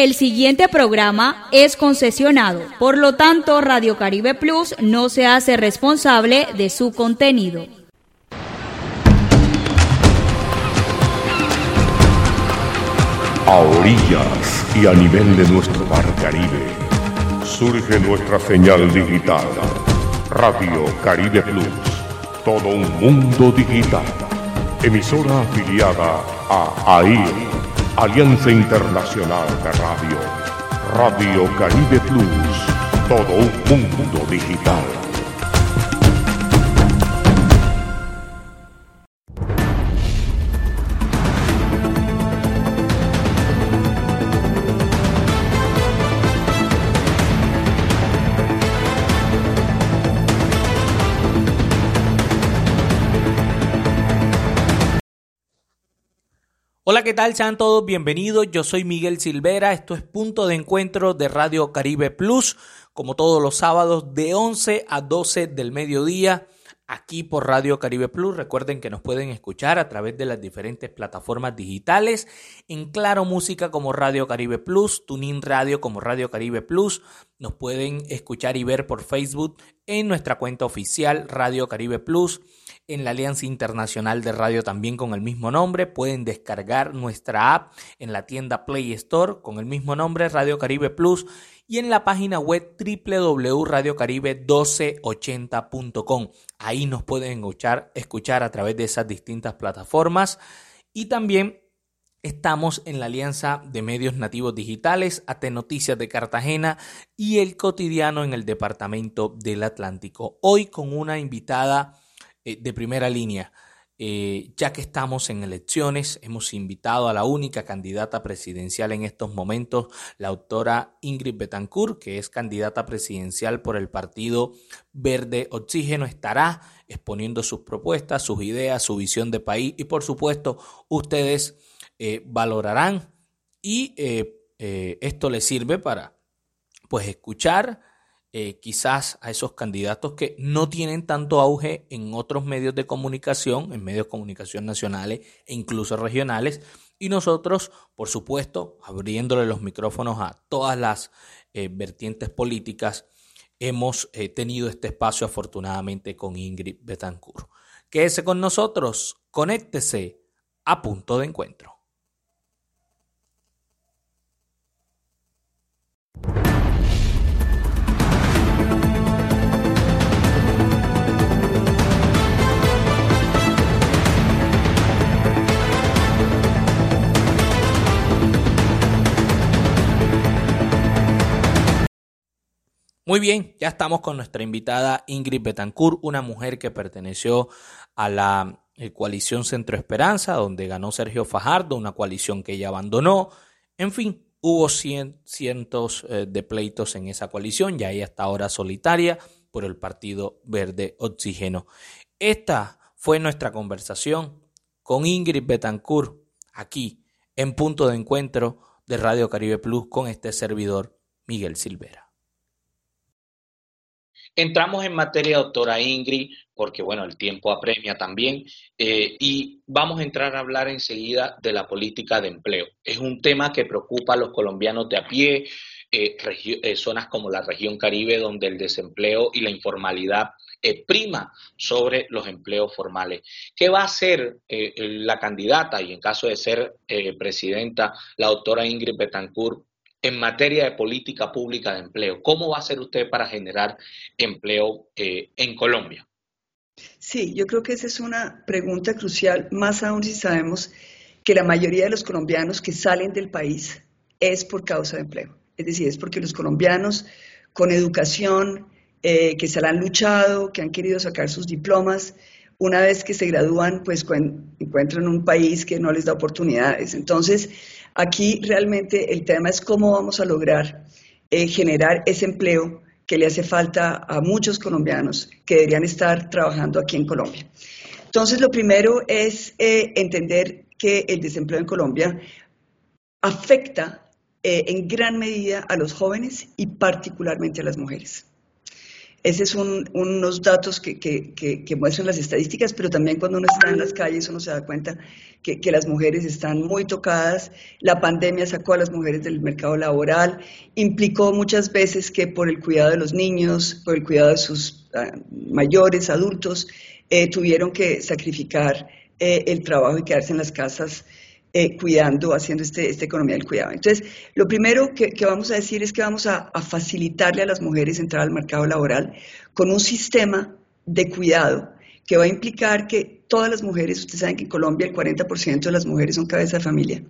El siguiente programa es concesionado, por lo tanto Radio Caribe Plus no se hace responsable de su contenido. A orillas y a nivel de nuestro mar Caribe, surge nuestra señal digital, Radio Caribe Plus, todo un mundo digital, emisora afiliada a AIR Alianza Internacional de Radio. Radio Caribe Plus. Todo un mundo digital. Hola, ¿qué tal? Sean todos bienvenidos. Yo soy Miguel Silvera. Esto es Punto de Encuentro de Radio Caribe Plus, como todos los sábados de 11 a 12 del mediodía, aquí por Radio Caribe Plus. Recuerden que nos pueden escuchar a través de las diferentes plataformas digitales, en Claro Música como Radio Caribe Plus, Tunin Radio como Radio Caribe Plus. Nos pueden escuchar y ver por Facebook en nuestra cuenta oficial Radio Caribe Plus en la Alianza Internacional de Radio también con el mismo nombre. Pueden descargar nuestra app en la tienda Play Store con el mismo nombre, Radio Caribe Plus, y en la página web www.radiocaribe1280.com. Ahí nos pueden escuchar, escuchar a través de esas distintas plataformas. Y también Estamos en la Alianza de Medios Nativos Digitales, AT Noticias de Cartagena y El Cotidiano en el Departamento del Atlántico. Hoy con una invitada eh, de primera línea. Eh, ya que estamos en elecciones, hemos invitado a la única candidata presidencial en estos momentos, la autora Ingrid Betancourt, que es candidata presidencial por el Partido Verde Oxígeno, estará exponiendo sus propuestas, sus ideas, su visión de país y por supuesto ustedes eh, valorarán y esto les sirve para pues escuchar eh, quizás a esos candidatos que no tienen tanto auge en otros medios de comunicación, en medios de comunicación nacionales e incluso regionales. Y nosotros, por supuesto, abriéndole los micrófonos a todas las eh, vertientes políticas, hemos eh, tenido este espacio afortunadamente con Ingrid Betancourt. Quédese con nosotros, conéctese a punto de encuentro. Muy bien, ya estamos con nuestra invitada Ingrid Betancourt, una mujer que perteneció a la eh, coalición Centro Esperanza, donde ganó Sergio Fajardo, una coalición que ella abandonó. En fin, hubo cientos eh, de pleitos en esa coalición, ya ella está ahora solitaria por el Partido Verde Oxígeno. Esta fue nuestra conversación con Ingrid Betancourt aquí en punto de encuentro de Radio Caribe Plus con este servidor Miguel Silvera. Entramos en materia, doctora Ingrid, porque bueno, el tiempo apremia también, eh, y vamos a entrar a hablar enseguida de la política de empleo. Es un tema que preocupa a los colombianos de a pie, eh, eh, zonas como la región Caribe, donde el desempleo y la informalidad prima sobre los empleos formales. ¿Qué va a hacer la candidata y en caso de ser presidenta, la doctora Ingrid Betancourt, en materia de política pública de empleo. ¿Cómo va a hacer usted para generar empleo eh, en Colombia? Sí, yo creo que esa es una pregunta crucial, más aún si sabemos que la mayoría de los colombianos que salen del país es por causa de empleo. Es decir, es porque los colombianos con educación, eh, que se la han luchado, que han querido sacar sus diplomas, una vez que se gradúan, pues encuentran un país que no les da oportunidades. Entonces, Aquí realmente el tema es cómo vamos a lograr eh, generar ese empleo que le hace falta a muchos colombianos que deberían estar trabajando aquí en Colombia. Entonces, lo primero es eh, entender que el desempleo en Colombia afecta eh, en gran medida a los jóvenes y particularmente a las mujeres. Esos son unos datos que, que, muestran las estadísticas, pero también cuando uno está en las calles uno se da cuenta que, las mujeres están muy tocadas. La pandemia sacó a las mujeres del mercado laboral, implicó muchas veces que por el cuidado de los niños, por el cuidado de sus ah, mayores, adultos, eh, tuvieron que sacrificar eh, el trabajo y quedarse en las casas eh, cuidando, haciendo este, esta economía del cuidado. Entonces, lo primero que, vamos a decir es que vamos a, facilitarle a las mujeres entrar al mercado laboral con un sistema de cuidado que va a implicar que todas las mujeres, ustedes saben que en Colombia el 40% de las mujeres son cabeza de familia,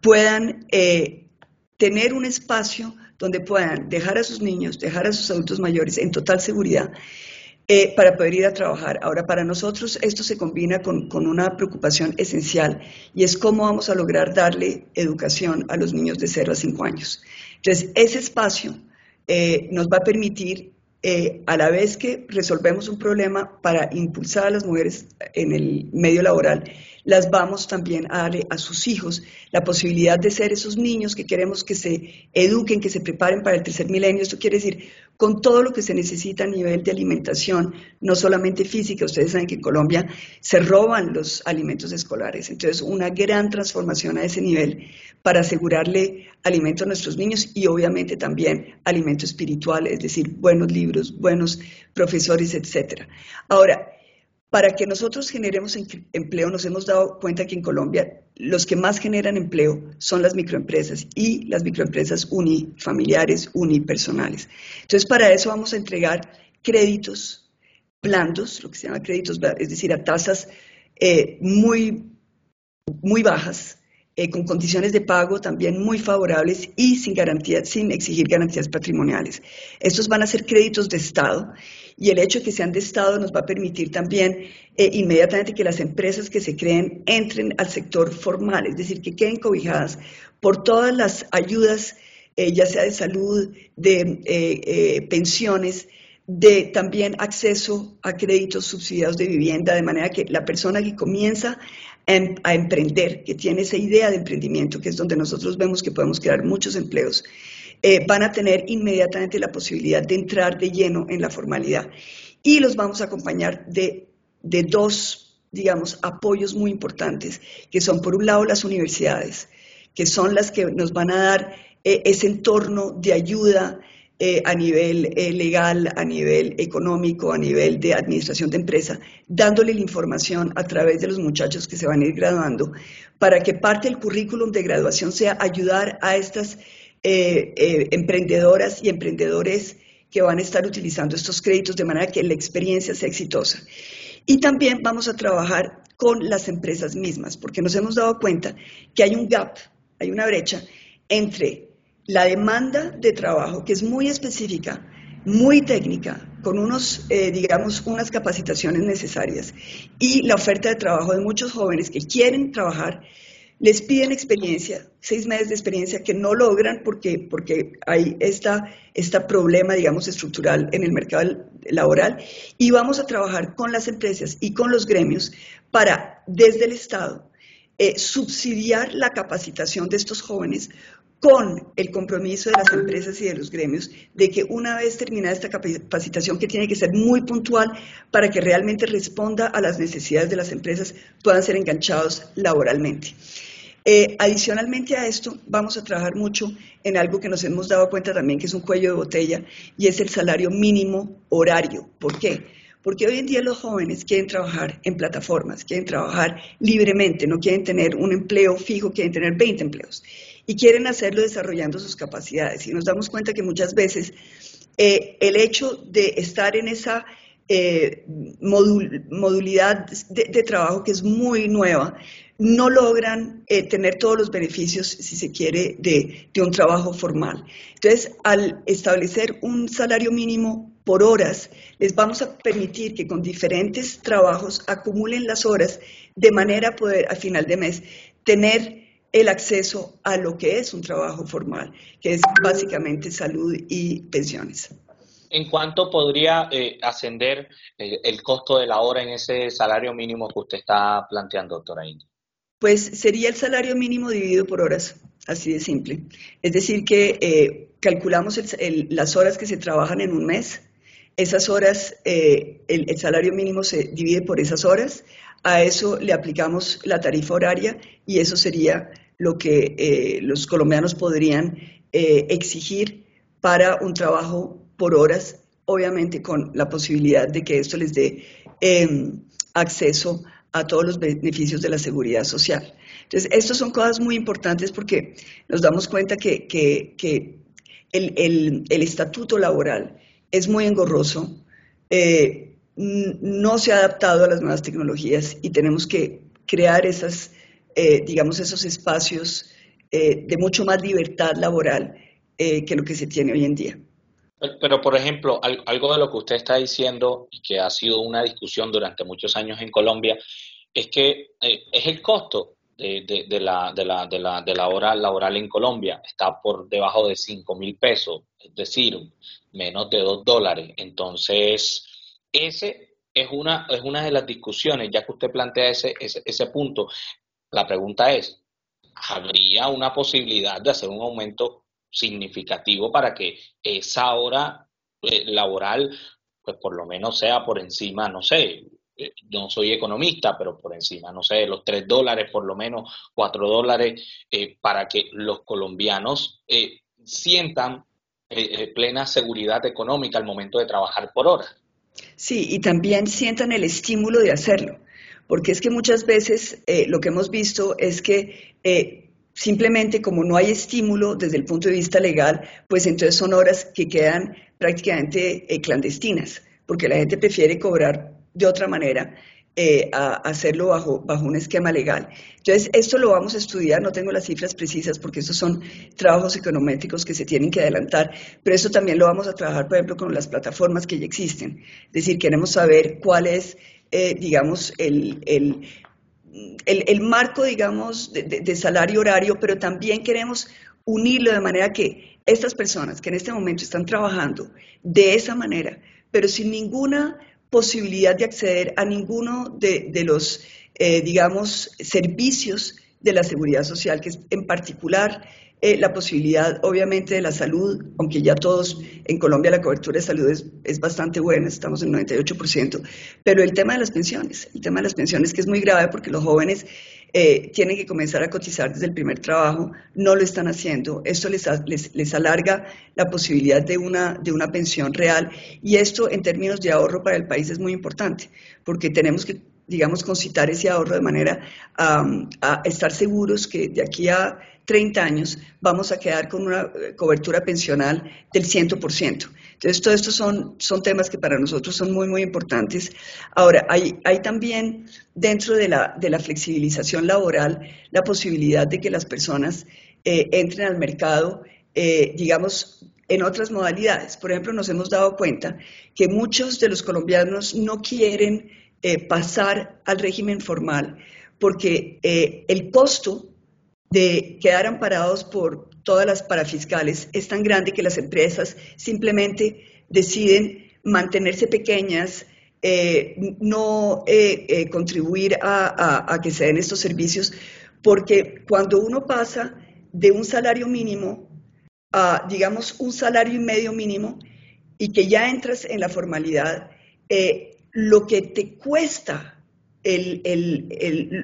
puedan eh, tener un espacio donde puedan dejar a sus niños, dejar a sus adultos mayores en total seguridad eh, para poder ir a trabajar. Ahora, para nosotros esto se combina con, una preocupación esencial y es cómo vamos a lograr darle educación a los niños de 0 a 5 años. Entonces, ese espacio eh, nos va a permitir, eh, a la vez que resolvemos un problema para impulsar a las mujeres en el medio laboral, las vamos también a darle a sus hijos la posibilidad de ser esos niños que queremos que se eduquen, que se preparen para el tercer milenio. Esto quiere decir, con todo lo que se necesita a nivel de alimentación, no solamente física, ustedes saben que en Colombia se roban los alimentos escolares, entonces una gran transformación a ese nivel para asegurarle alimento a nuestros niños y obviamente también alimento espiritual, es decir, buenos libros, buenos profesores, etcétera. Ahora, para que nosotros generemos empleo, nos hemos dado cuenta que en Colombia los que más generan empleo son las microempresas y las microempresas unifamiliares, unipersonales. Entonces, para eso vamos a entregar créditos blandos, lo que se llama créditos, es decir, a tasas eh, muy, muy bajas, eh, con condiciones de pago también muy favorables y sin garantías, sin exigir garantías patrimoniales. Estos van a ser créditos de Estado y el hecho de que sean de Estado nos va a permitir también eh, inmediatamente que las empresas que se creen entren al sector formal, es decir, que queden cobijadas por todas las ayudas, eh, ya sea de salud, de eh, pensiones, de también acceso a créditos subsidiados de vivienda, de manera que la persona que comienza a emprender, que tiene esa idea de emprendimiento, que es donde nosotros vemos que podemos crear muchos empleos, eh, van a tener inmediatamente la posibilidad de entrar de lleno en la formalidad. Y los vamos a acompañar de, dos, digamos, apoyos muy importantes, que son por un lado las universidades, que son las que nos van a dar eh, ese entorno de ayuda eh, a nivel legal, a nivel económico, a nivel de administración de empresa, dándole la información a través de los muchachos que se van a ir graduando, para que parte del currículum de graduación sea ayudar a estas eh, eh, emprendedoras y emprendedores que van a estar utilizando estos créditos de manera que la experiencia sea exitosa. Y también vamos a trabajar con las empresas mismas, porque nos hemos dado cuenta que hay un gap, hay una brecha entre la demanda de trabajo, que es muy específica, muy técnica, con unos, eh, digamos, unas capacitaciones necesarias, y la oferta de trabajo de muchos jóvenes que quieren trabajar les piden experiencia, seis meses de experiencia que no logran porque, porque hay esta, este problema, digamos, estructural en el mercado laboral y vamos a trabajar con las empresas y con los gremios para, desde el Estado, eh, subsidiar la capacitación de estos jóvenes con el compromiso de las empresas y de los gremios de que una vez terminada esta capacitación, que tiene que ser muy puntual para que realmente responda a las necesidades de las empresas, puedan ser enganchados laboralmente. Eh, adicionalmente a esto, vamos a trabajar mucho en algo que nos hemos dado cuenta también que es un cuello de botella y es el salario mínimo horario. ¿Por qué? Porque hoy en día los jóvenes quieren trabajar en plataformas, quieren trabajar libremente, no quieren tener un empleo fijo, quieren tener 20 empleos y quieren hacerlo desarrollando sus capacidades. Y nos damos cuenta que muchas veces eh, el hecho de estar en esa eh, modulidad de, trabajo que es muy nueva, no logran eh, tener todos los beneficios, si se quiere, de, un trabajo formal. Entonces, al establecer un salario mínimo por horas, les vamos a permitir que con diferentes trabajos acumulen las horas de manera a poder, a final de mes, tener el acceso a lo que es un trabajo formal, que es básicamente salud y pensiones. ¿En cuánto podría eh, ascender eh, el costo de la hora en ese salario mínimo que usted está planteando, doctora India? Pues sería el salario mínimo dividido por horas, así de simple. Es decir, que eh, calculamos las horas que se trabajan en un mes, esas horas, el, salario mínimo se divide por esas horas, a eso le aplicamos la tarifa horaria y eso sería lo que los colombianos podrían exigir para un trabajo por horas, obviamente con la posibilidad de que esto les dé em, acceso a todos los beneficios de la seguridad social. Entonces, estas son cosas muy importantes porque nos damos cuenta que, el, estatuto laboral es muy engorroso, eh, no se ha adaptado a las nuevas tecnologías y tenemos que crear esas, eh, digamos, esos espacios eh, de mucho más libertad laboral que lo que se tiene hoy en día. Pero, por ejemplo, algo de lo que usted está diciendo y que ha sido una discusión durante muchos años en Colombia es que es el costo de, la, de, la, de, la, de la hora laboral en Colombia está por debajo de 5 mil pesos, es decir, menos de 2 dólares. Entonces, ese es una, es una de las discusiones, ya que usted plantea ese, ese, ese punto. La pregunta es, ¿habría una posibilidad de hacer un aumento significativo para que esa hora eh, laboral, pues por lo menos sea por encima, no sé, eh, no soy economista, pero por encima, no sé, los tres dólares, por lo menos cuatro dólares, eh, para que los colombianos eh, sientan plena seguridad económica al momento de trabajar por hora. Sí, y también sientan el estímulo de hacerlo, porque es que muchas veces lo que hemos visto es que simplemente como no hay estímulo desde el punto de vista legal, pues entonces son horas que quedan prácticamente clandestinas, porque la gente prefiere cobrar de otra manera eh, a hacerlo bajo, bajo un esquema legal. Entonces, esto lo vamos a estudiar, no tengo las cifras precisas porque estos son trabajos econométricos que se tienen que adelantar, pero eso también lo vamos a trabajar, por ejemplo, con las plataformas que ya existen. Es decir, queremos saber cuál es, eh, digamos, el, el, marco, digamos, de, de salario horario, pero también queremos unirlo de manera que estas personas que en este momento están trabajando de esa manera, pero sin ninguna posibilidad de acceder a ninguno de, los, eh, digamos, servicios de la seguridad social, que es en particular eh, la posibilidad, obviamente, de la salud, aunque ya todos en Colombia la cobertura de salud es, es, bastante buena, estamos en 98%, pero el tema de las pensiones, el tema de las pensiones que es muy grave porque los jóvenes eh, tienen que comenzar a cotizar desde el primer trabajo, no lo están haciendo, esto les, les, alarga la posibilidad de una, de una pensión real y esto en términos de ahorro para el país es muy importante porque tenemos que digamos, concitar ese ahorro de manera a estar seguros que de aquí a 30 años vamos a quedar con una eh, cobertura pensional del 100%. Entonces, todos estos son, son temas que para nosotros son muy, muy importantes. Ahora, hay, hay también dentro de la, de la flexibilización laboral la posibilidad de que las personas eh, entren al mercado, eh, digamos, en otras modalidades. Por ejemplo, nos hemos dado cuenta que muchos de los colombianos no quieren pasar al régimen formal porque el costo de quedar amparados por todas las parafiscales es tan grande que las empresas simplemente deciden mantenerse pequeñas, eh, no eh, eh, contribuir a, que se den estos servicios, porque cuando uno pasa de un salario mínimo a, digamos, un salario y medio mínimo y que ya entras en la formalidad, lo que te cuesta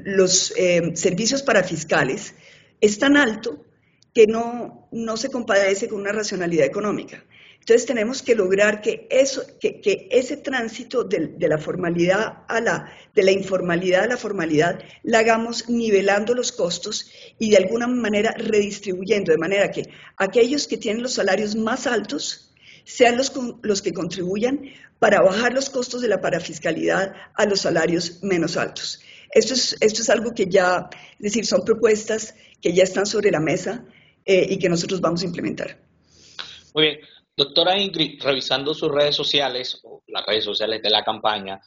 los servicios parafiscales es tan alto que no, no se compadece con una racionalidad económica. Entonces tenemos que lograr que, eso, que, que ese tránsito de, la formalidad a la, de la informalidad a la formalidad, la hagamos nivelando los costos y de alguna manera redistribuyendo, de manera que aquellos que tienen los salarios más altos sean los, los que contribuyan para bajar los costos de la parafiscalidad a los salarios menos altos. Esto es, esto es algo que ya, es decir, son propuestas que ya están sobre la mesa eh, y que nosotros vamos a implementar. Muy bien. Doctora Ingrid, revisando sus redes sociales, o las redes sociales de la campaña,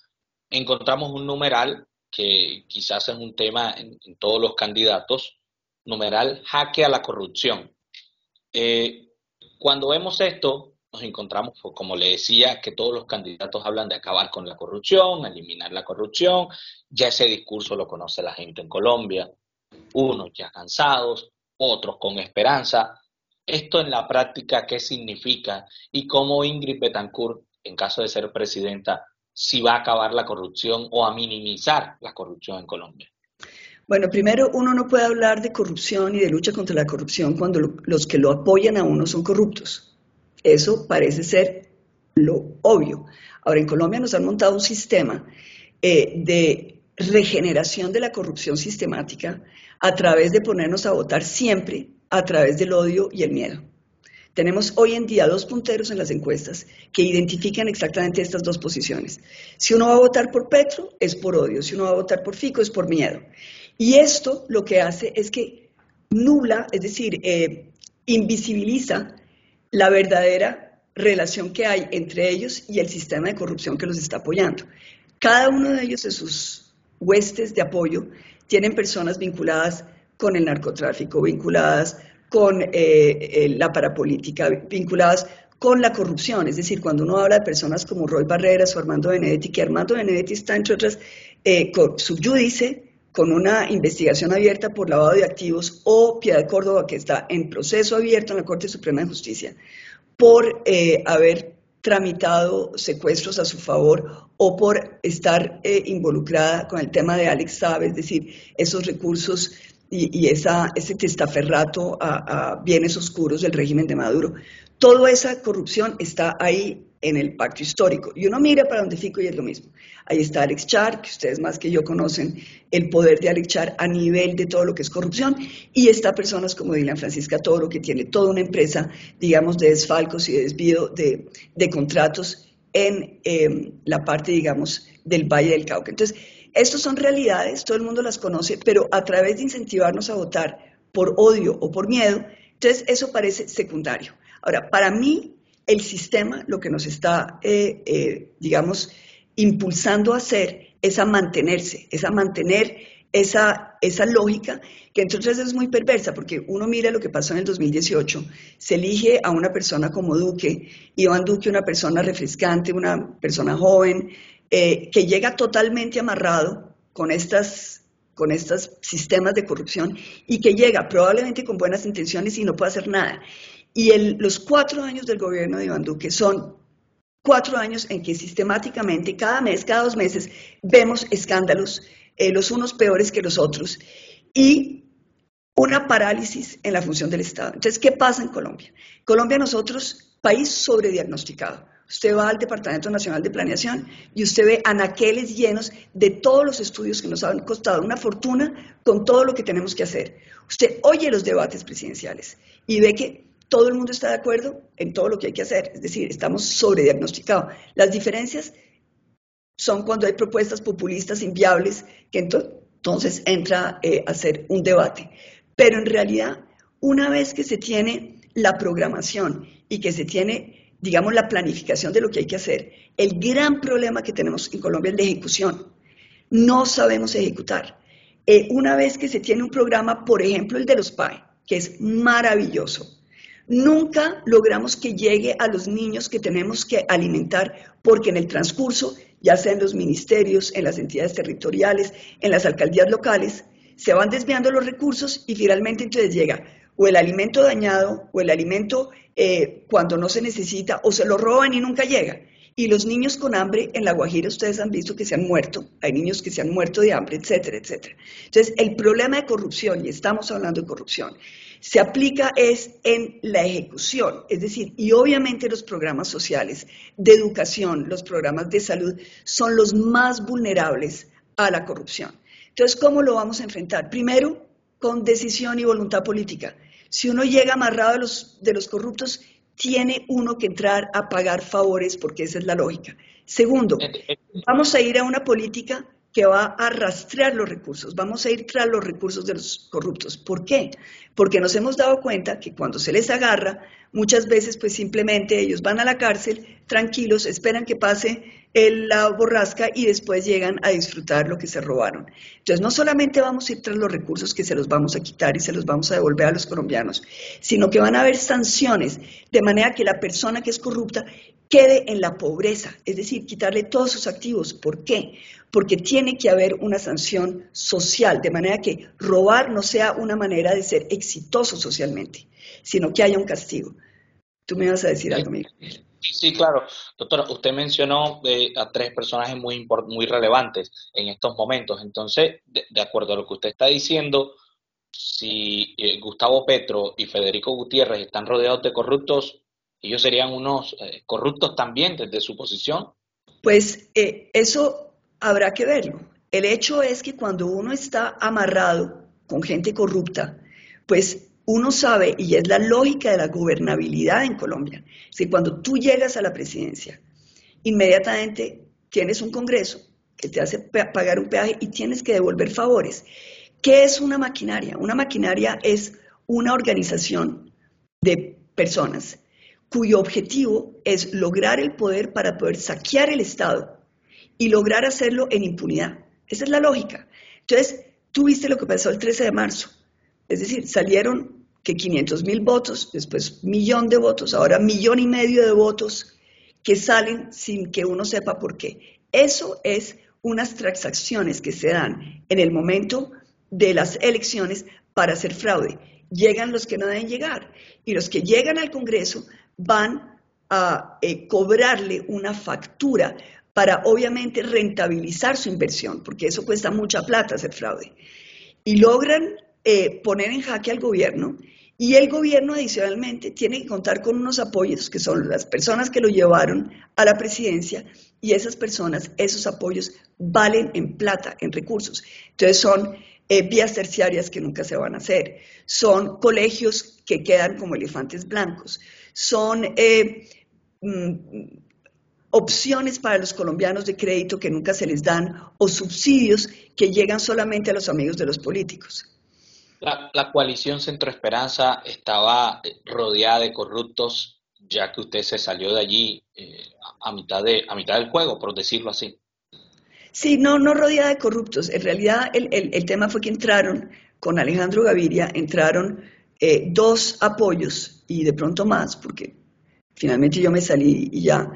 encontramos un numeral que quizás es un tema en, todos los candidatos, numeral jaque a la corrupción. Eh, cuando vemos esto, nos encontramos, pues, como le decía, que todos los candidatos hablan de acabar con la corrupción, eliminar la corrupción, ya ese discurso lo conoce la gente en Colombia, unos ya cansados, otros con esperanza. Esto en la práctica, ¿qué significa? Y cómo Ingrid Betancourt en caso de ser presidenta, si va a acabar la corrupción o a minimizar la corrupción en Colombia? Bueno, primero uno no puede hablar de corrupción y de lucha contra la corrupción cuando los que lo apoyan a uno son corruptos. Eso parece ser lo obvio. Ahora, en Colombia nos han montado un sistema eh, de regeneración de la corrupción sistemática a través de ponernos a votar siempre a través del odio y el miedo. Tenemos hoy en día dos punteros en las encuestas que identifican exactamente estas dos posiciones. Si uno va a votar por Petro, es por odio. Si uno va a votar por Fico, es por miedo. Y esto lo que hace es que nubla, es decir, eh, invisibiliza la verdadera relación que hay entre ellos y el sistema de corrupción que los está apoyando. Cada uno de ellos en sus huestes de apoyo tienen personas vinculadas con el narcotráfico, vinculadas con eh, eh, la parapolítica, vinculadas con la corrupción. Es decir, cuando uno habla de personas como Roy Barreras o Armando Benedetti, que Armando Benedetti está, entre otras, eh, con una investigación abierta por lavado de activos, o Piedad Córdoba, que está en proceso abierto en la Corte Suprema de Justicia, por eh, haber tramitado secuestros a su favor o por estar involucrada con el tema de Alex Sabe, es decir, esos recursos y, esa, ese testaferrato a, bienes oscuros del régimen de Maduro. Toda esa corrupción está ahí en el pacto histórico. Y uno mira para donde Fico y es lo mismo. Ahí está Alex Char, que ustedes más que yo conocen el poder de Alex Char a nivel de todo lo que es corrupción. Y está personas como Dylan Francisca Toro, que tiene toda una empresa, digamos, de desfalcos y de desvío de, de contratos en eh, la parte, digamos, del Valle del Cauca. Entonces, estas son realidades, todo el mundo las conoce, pero a través de incentivarnos a votar por odio o por miedo, entonces eso parece secundario. Ahora, para mí, el sistema lo que nos está, eh, eh, digamos, impulsando a hacer es a mantenerse, es a mantener esa, esa lógica que entonces es muy perversa, porque uno mira lo que pasó en el 2018, se elige a una persona como Duque, Iván Duque, una persona refrescante, una persona joven, eh, que llega totalmente amarrado con estas con estos sistemas de corrupción y que llega probablemente con buenas intenciones y no puede hacer nada. Y los cuatro años del gobierno de Iván Duque son cuatro años en que sistemáticamente, cada mes, cada dos meses, vemos escándalos, eh, los unos peores que los otros, y una parálisis en la función del Estado. Entonces, ¿qué pasa en Colombia? Colombia nosotros, país sobrediagnosticado. Usted va al Departamento Nacional de Planeación y usted ve anaqueles llenos de todos los estudios que nos han costado una fortuna con todo lo que tenemos que hacer. Usted oye los debates presidenciales y ve que todo el mundo está de acuerdo en todo lo que hay que hacer. Es decir, estamos sobrediagnosticados. Las diferencias son cuando hay propuestas populistas inviables que entonces entra eh, a hacer un debate. Pero en realidad, una vez que se tiene la programación y que se tiene digamos, la planificación de lo que hay que hacer. El gran problema que tenemos en Colombia es la ejecución. No sabemos ejecutar. Eh, una vez que se tiene un programa, por ejemplo, el de los PAE, que es maravilloso, nunca logramos que llegue a los niños que tenemos que alimentar, porque en el transcurso, ya sea en los ministerios, en las entidades territoriales, en las alcaldías locales, se van desviando los recursos y finalmente entonces llega o el alimento dañado o el alimento eh, cuando no se necesita o se lo roban y nunca llega. Y los niños con hambre en La Guajira, ustedes han visto que se han muerto, hay niños que se han muerto de hambre, etcétera, etcétera. Entonces, el problema de corrupción, y estamos hablando de corrupción, se aplica es en la ejecución, es decir, y obviamente los programas sociales de educación, los programas de salud, son los más vulnerables a la corrupción. Entonces, ¿cómo lo vamos a enfrentar? Primero, con decisión y voluntad política. Si uno llega amarrado de los, de los corruptos, tiene uno que entrar a pagar favores porque esa es la lógica. Segundo, vamos a ir a una política que va a rastrear los recursos, vamos a ir tras los recursos de los corruptos. ¿Por qué? Porque nos hemos dado cuenta que cuando se les agarra, muchas veces pues simplemente ellos van a la cárcel tranquilos, esperan que pase la borrasca y después llegan a disfrutar lo que se robaron. Entonces, no solamente vamos a ir tras los recursos que se los vamos a quitar y se los vamos a devolver a los colombianos, sino que van a haber sanciones, de manera que la persona que es corrupta quede en la pobreza, es decir, quitarle todos sus activos. ¿Por qué? Porque tiene que haber una sanción social, de manera que robar no sea una manera de ser exitoso socialmente, sino que haya un castigo. Tú me vas a decir algo, Miguel. Sí, claro. Doctora, usted mencionó eh, a tres personajes muy, muy relevantes en estos momentos. Entonces, de, acuerdo a lo que usted está diciendo, si eh, Gustavo Petro y Federico Gutiérrez están rodeados de corruptos, ellos serían unos eh, corruptos también desde su posición. Pues eso habrá que verlo. El hecho es que cuando uno está amarrado con gente corrupta, pues uno sabe, y es la lógica de la gobernabilidad en Colombia, si cuando tú llegas a la presidencia, inmediatamente tienes un Congreso que te hace pagar un peaje y tienes que devolver favores. ¿Qué es una maquinaria? Una maquinaria es una organización de personas cuyo objetivo es lograr el poder para poder saquear el Estado y lograr hacerlo en impunidad. Esa es la lógica. Entonces, tú viste lo que pasó el 13 de marzo. Es decir, salieron que 500 mil votos, después millón de votos, ahora millón y medio de votos que salen sin que uno sepa por qué. Eso es unas transacciones que se dan en el momento de las elecciones para hacer fraude. Llegan los que no deben llegar y los que llegan al Congreso van a eh, cobrarle una factura para obviamente rentabilizar su inversión, porque eso cuesta mucha plata hacer fraude. Y logran eh, poner en jaque al gobierno y el gobierno adicionalmente tiene que contar con unos apoyos que son las personas que lo llevaron a la presidencia y esas personas, esos apoyos valen en plata, en recursos. Entonces son eh, vías terciarias que nunca se van a hacer, son colegios que quedan como elefantes blancos, son eh, mm, opciones para los colombianos de crédito que nunca se les dan o subsidios que llegan solamente a los amigos de los políticos. La, coalición Centro Esperanza estaba eh, rodeada de corruptos, ya que usted se salió de allí eh, a, mitad de, a mitad del juego, por decirlo así. Sí, no, no rodeada de corruptos. En realidad el, tema fue que entraron con Alejandro Gaviria, entraron eh, dos apoyos y de pronto más, porque finalmente yo me salí y ya,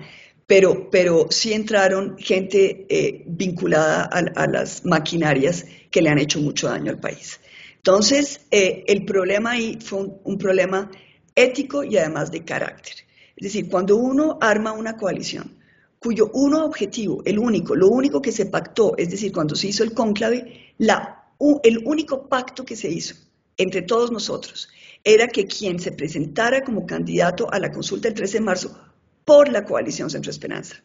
pero, pero sí entraron gente vinculada a, a, las maquinarias que le han hecho mucho daño al país. Entonces, eh, el problema ahí fue un, problema ético y además de carácter. Es decir, cuando uno arma una coalición cuyo uno objetivo, el único, lo único que se pactó, es decir, cuando se hizo el cónclave, el único pacto que se hizo entre todos nosotros era que quien se presentara como candidato a la consulta el 13 de marzo por la coalición Centro Esperanza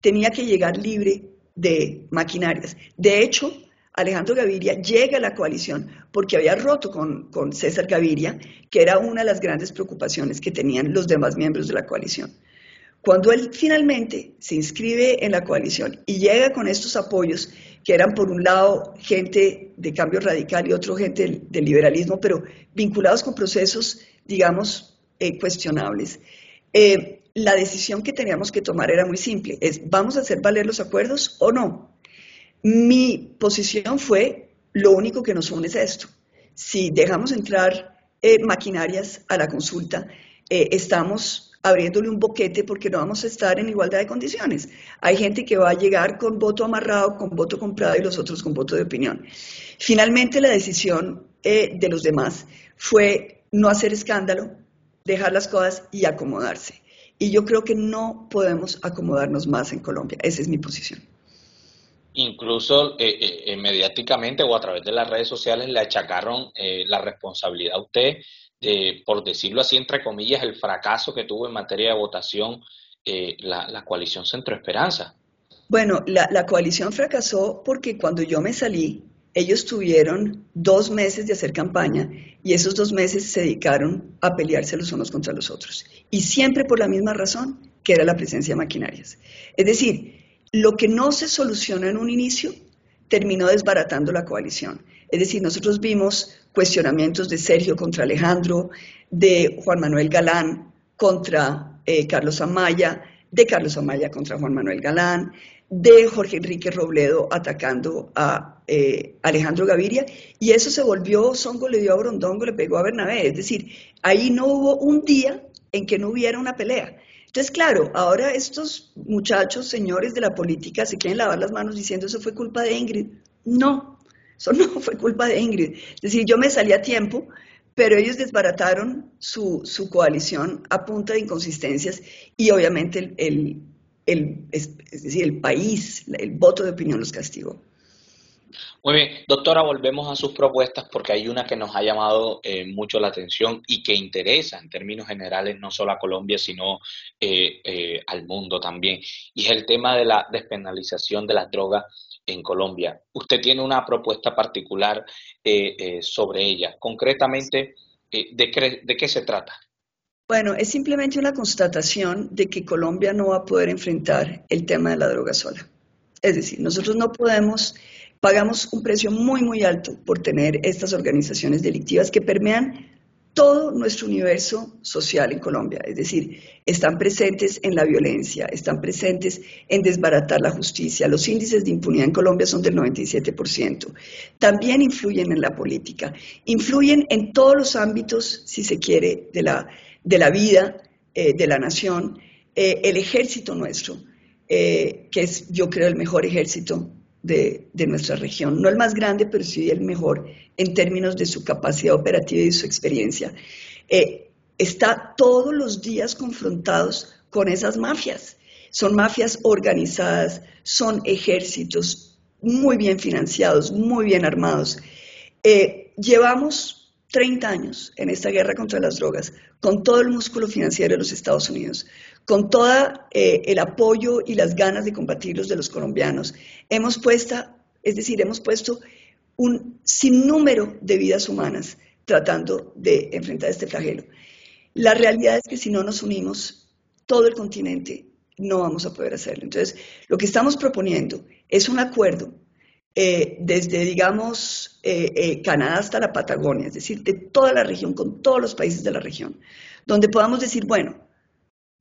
tenía que llegar libre de maquinarias. De hecho, Alejandro Gaviria llega a la coalición porque había roto con, César Gaviria, que era una de las grandes preocupaciones que tenían los demás miembros de la coalición. Cuando él finalmente se inscribe en la coalición y llega con estos apoyos, que eran por un lado gente de cambio radical y otro gente del, liberalismo, pero vinculados con procesos, digamos, eh, cuestionables, eh, la decisión que teníamos que tomar era muy simple, es ¿vamos a hacer valer los acuerdos o no? Mi posición fue, lo único que nos une es esto. Si dejamos entrar eh, maquinarias a la consulta, eh, estamos abriéndole un boquete porque no vamos a estar en igualdad de condiciones. Hay gente que va a llegar con voto amarrado, con voto comprado y los otros con voto de opinión. Finalmente, la decisión eh, de los demás fue no hacer escándalo, dejar las cosas y acomodarse. Y yo creo que no podemos acomodarnos más en Colombia. Esa es mi posición incluso eh, eh, eh, mediáticamente o a través de las redes sociales le achacaron la responsabilidad a usted de, por decirlo así, entre comillas, el fracaso que tuvo en materia de votación la, coalición Centro Esperanza. Bueno, la, la coalición fracasó porque cuando yo me salí, ellos tuvieron dos meses de hacer campaña y esos dos meses se dedicaron a pelearse los unos contra los otros. Y siempre por la misma razón, que era la presencia de maquinarias. Es decir, lo que no se solucionó en un inicio terminó desbaratando la coalición. Es decir, nosotros vimos cuestionamientos de Sergio contra Alejandro, de Juan Manuel Galán contra eh, Carlos Amaya, de Carlos Amaya contra Juan Manuel Galán, de Jorge Enrique Robledo atacando a eh, Alejandro Gaviria, y eso se volvió, Songo le dio a Brondongo, le pegó a Bernabé, es decir, ahí no hubo un día en que no hubiera una pelea. Entonces, claro, ahora estos muchachos, señores de la política, se quieren lavar las manos diciendo eso fue culpa de Ingrid. No, eso no fue culpa de Ingrid. Es decir, yo me salí a tiempo pero ellos desbarataron su, coalición a punta de inconsistencias y obviamente el, es decir, el país, el voto de opinión los castigó. Muy bien, doctora, volvemos a sus propuestas porque hay una que nos ha llamado eh, mucho la atención y que interesa en términos generales no solo a Colombia, sino eh, eh, al mundo también, y es el tema de la despenalización de las drogas en Colombia. Usted tiene una propuesta particular sobre ella. Concretamente, ¿de, ¿de qué se trata? Bueno, es simplemente una constatación de que Colombia no va a poder enfrentar el tema de la droga sola. Es decir, nosotros no podemos Pagamos un precio muy, muy alto por tener estas organizaciones delictivas que permean todo nuestro universo social en Colombia. Es decir, están presentes en la violencia, están presentes en desbaratar la justicia. Los índices de impunidad en Colombia son del 97%. También influyen en la política, influyen en todos los ámbitos, si se quiere, de la, de la vida eh, de la nación. Eh, el ejército nuestro, eh, que es, yo creo, el mejor ejército de, nuestra región. No el más grande, pero sí el mejor en términos de su capacidad operativa y su experiencia. Eh, está todos los días confrontados con esas mafias. Son mafias organizadas, son ejércitos muy bien financiados, muy bien armados. Eh, llevamos 30 años en esta guerra contra las drogas, con todo el músculo financiero de los Estados Unidos, con todo eh, el apoyo y las ganas de combatirlos de los colombianos, hemos puesto, es decir, hemos puesto un sinnúmero de vidas humanas tratando de enfrentar este flagelo. La realidad es que si no nos unimos, todo el continente no vamos a poder hacerlo. Entonces, lo que estamos proponiendo es un acuerdo eh, desde, digamos, eh, Canadá hasta la Patagonia, es decir, de toda la región, con todos los países de la región, donde podamos decir, bueno,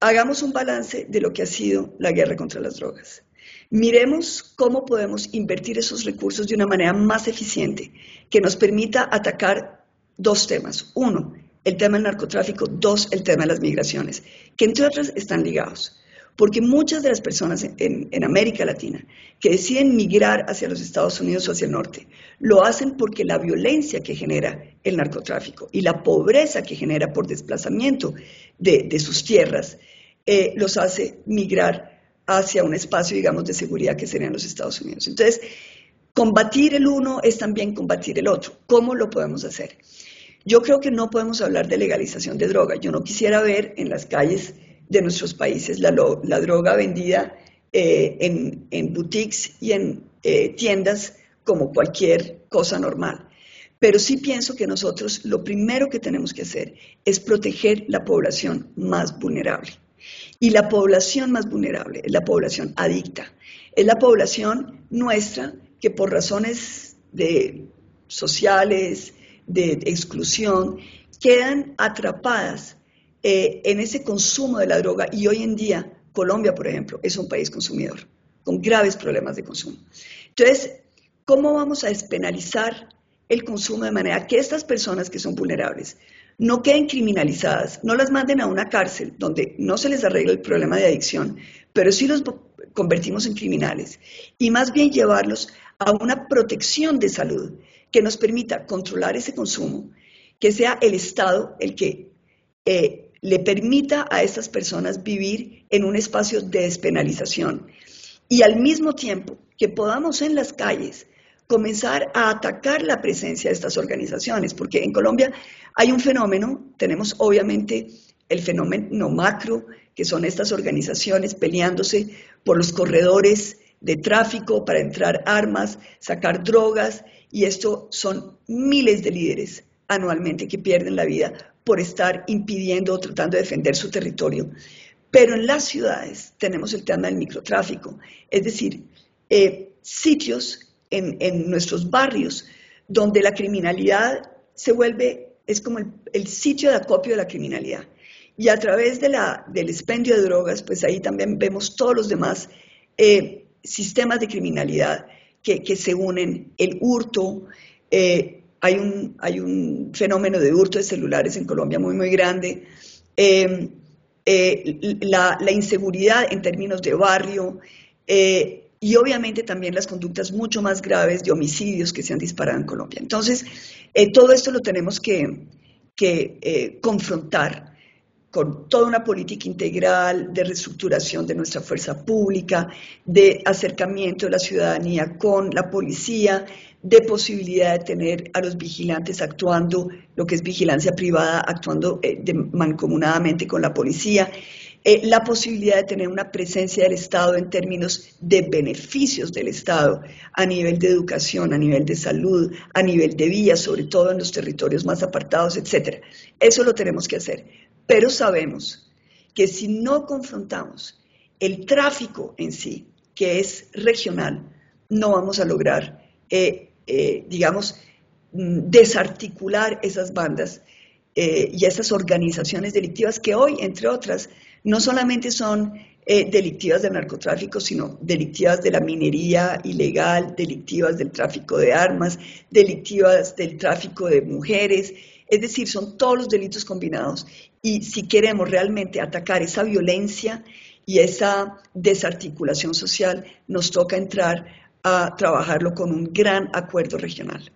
hagamos un balance de lo que ha sido la guerra contra las drogas. Miremos cómo podemos invertir esos recursos de una manera más eficiente, que nos permita atacar dos temas. Uno, el tema del narcotráfico. Dos, el tema de las migraciones, que entre otras están ligados. Porque muchas de las personas en, América Latina que deciden migrar hacia los Estados Unidos o hacia el norte, lo hacen porque la violencia que genera el narcotráfico y la pobreza que genera por desplazamiento de, de sus tierras eh, los hace migrar hacia un espacio, digamos, de seguridad que serían los Estados Unidos. Entonces, combatir el uno es también combatir el otro. ¿Cómo lo podemos hacer? Yo creo que no podemos hablar de legalización de droga. Yo no quisiera ver en las calles de nuestros países la, droga vendida eh, en, boutiques y en eh, tiendas como cualquier cosa normal. Pero sí pienso que nosotros lo primero que tenemos que hacer es proteger la población más vulnerable. Y la población más vulnerable es la población adicta. Es la población nuestra que por razones de sociales, de exclusión, quedan atrapadas eh, en ese consumo de la droga y hoy en día Colombia, por ejemplo, es un país consumidor con graves problemas de consumo. Entonces, ¿cómo vamos a despenalizar el consumo de manera que estas personas que son vulnerables no queden criminalizadas, no las manden a una cárcel donde no se les arregla el problema de adicción, pero sí los convertimos en criminales y más bien llevarlos a una protección de salud que nos permita controlar ese consumo, que sea el Estado el que eh, le permita a estas personas vivir en un espacio de despenalización. Y al mismo tiempo que podamos en las calles comenzar a atacar la presencia de estas organizaciones, porque en Colombia hay un fenómeno, tenemos obviamente el fenómeno macro, que son estas organizaciones peleándose por los corredores de tráfico para entrar armas, sacar drogas, y esto son miles de líderes anualmente que pierden la vida por estar impidiendo o tratando de defender su territorio. Pero en las ciudades tenemos el tema del microtráfico, es decir, eh, sitios en, nuestros barrios, donde la criminalidad se vuelve, es como el, sitio de acopio de la criminalidad. Y a través de la, del expendio de drogas, pues ahí también vemos todos los demás eh, sistemas de criminalidad que, que, se unen, el hurto, eh, hay, un, hay un fenómeno de hurto de celulares en Colombia muy, muy grande, eh, la, la, inseguridad en términos de barrio, y obviamente también las conductas mucho más graves de homicidios que se han disparado en Colombia. Entonces, eh, todo esto lo tenemos que, eh, confrontar con toda una política integral de reestructuración de nuestra fuerza pública, de acercamiento de la ciudadanía con la policía, de posibilidad de tener a los vigilantes actuando, lo que es vigilancia privada, actuando eh, mancomunadamente con la policía, eh, la posibilidad de tener una presencia del Estado en términos de beneficios del Estado a nivel de educación, a nivel de salud, a nivel de vías, sobre todo en los territorios más apartados, etc. Eso lo tenemos que hacer. Pero sabemos que si no confrontamos el tráfico en sí, que es regional, no vamos a lograr, eh, eh, digamos, mm, desarticular esas bandas y esas organizaciones delictivas que hoy, entre otras, no solamente son eh, delictivas del narcotráfico, sino delictivas de la minería ilegal, delictivas del tráfico de armas, delictivas del tráfico de mujeres, es decir, son todos los delitos combinados. Y si queremos realmente atacar esa violencia y esa desarticulación social, nos toca entrar a trabajarlo con un gran acuerdo regional.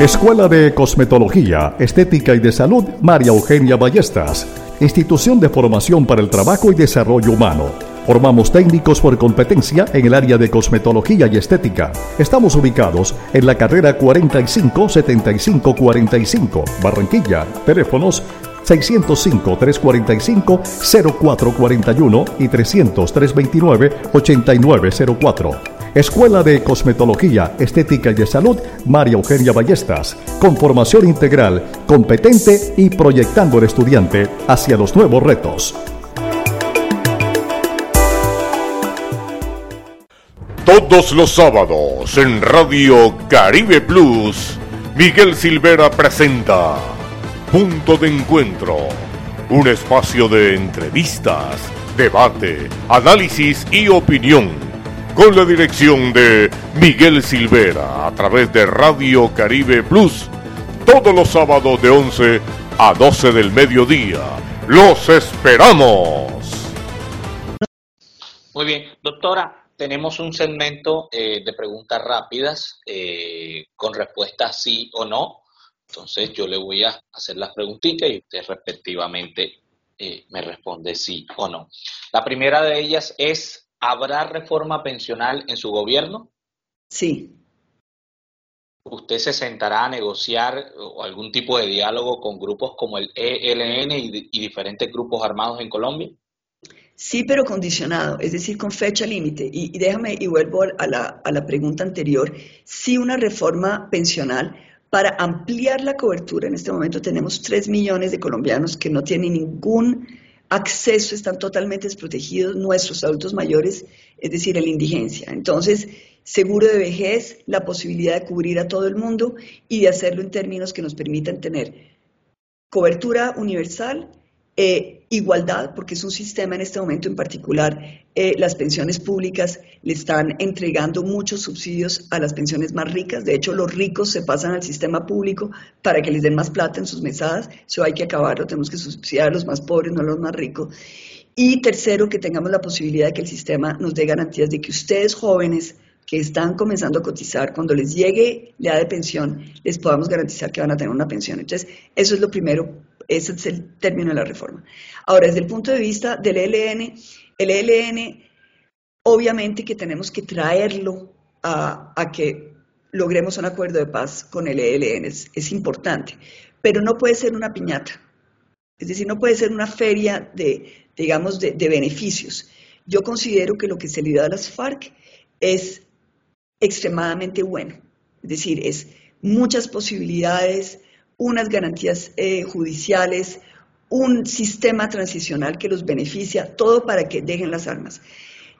Escuela de Cosmetología, Estética y de Salud, María Eugenia Ballestas institución de formación para el trabajo y desarrollo humano. Formamos técnicos por competencia en el área de cosmetología y estética. Estamos ubicados en la carrera 45 75 45, Barranquilla. Teléfonos 605-345-0441 y 300-329-8904. Escuela de Cosmetología, Estética y de Salud, María Eugenia Ballestas, con formación integral, competente y proyectando al estudiante hacia los nuevos retos. Todos los sábados en Radio Caribe Plus, Miguel Silvera presenta Punto de Encuentro, un espacio de entrevistas, debate, análisis y opinión con la dirección de Miguel Silvera a través de Radio Caribe Plus todos los sábados de 11 a 12 del mediodía. ¡Los esperamos! Muy bien, doctora, tenemos un segmento eh, de preguntas rápidas eh, con respuestas sí o no. Entonces yo le voy a hacer las preguntitas y usted respectivamente eh, me responde sí o no. La primera de ellas es ¿Habrá reforma pensional en su gobierno? Sí. ¿Usted se sentará a negociar o algún tipo de diálogo con grupos como el ELN y, diferentes grupos armados en Colombia? Sí, pero condicionado, es decir, con fecha límite. Y, déjame, y vuelvo a la, a la pregunta anterior, sí una reforma pensional para ampliar la cobertura. En este momento tenemos 3 millones de colombianos que no tienen ningún acceso, están totalmente desprotegidos nuestros adultos mayores, es decir, la indigencia. Entonces, seguro de vejez, la posibilidad de cubrir a todo el mundo y de hacerlo en términos que nos permitan tener cobertura universal eh, igualdad, porque es un sistema en este momento en particular, eh, las pensiones públicas le están entregando muchos subsidios a las pensiones más ricas. De hecho, los ricos se pasan al sistema público para que les den más plata en sus mesadas. Eso hay que acabarlo, tenemos que subsidiar a los más pobres, no a los más ricos. Y tercero, que tengamos la posibilidad de que el sistema nos dé garantías de que ustedes jóvenes que están comenzando a cotizar, cuando les llegue la de pensión, les podamos garantizar que van a tener una pensión. Entonces, eso es lo primero ese es el término de la reforma. Ahora, desde el punto de vista del ELN, el ELN, obviamente que tenemos que traerlo a, que logremos un acuerdo de paz con el ELN, es, importante, pero no puede ser una piñata, es decir, no puede ser una feria de, digamos, de, de beneficios. Yo considero que lo que se le da a las FARC es extremadamente bueno, es decir, es muchas posibilidades, unas garantías eh, judiciales, un sistema transicional que los beneficia, todo para que dejen las armas.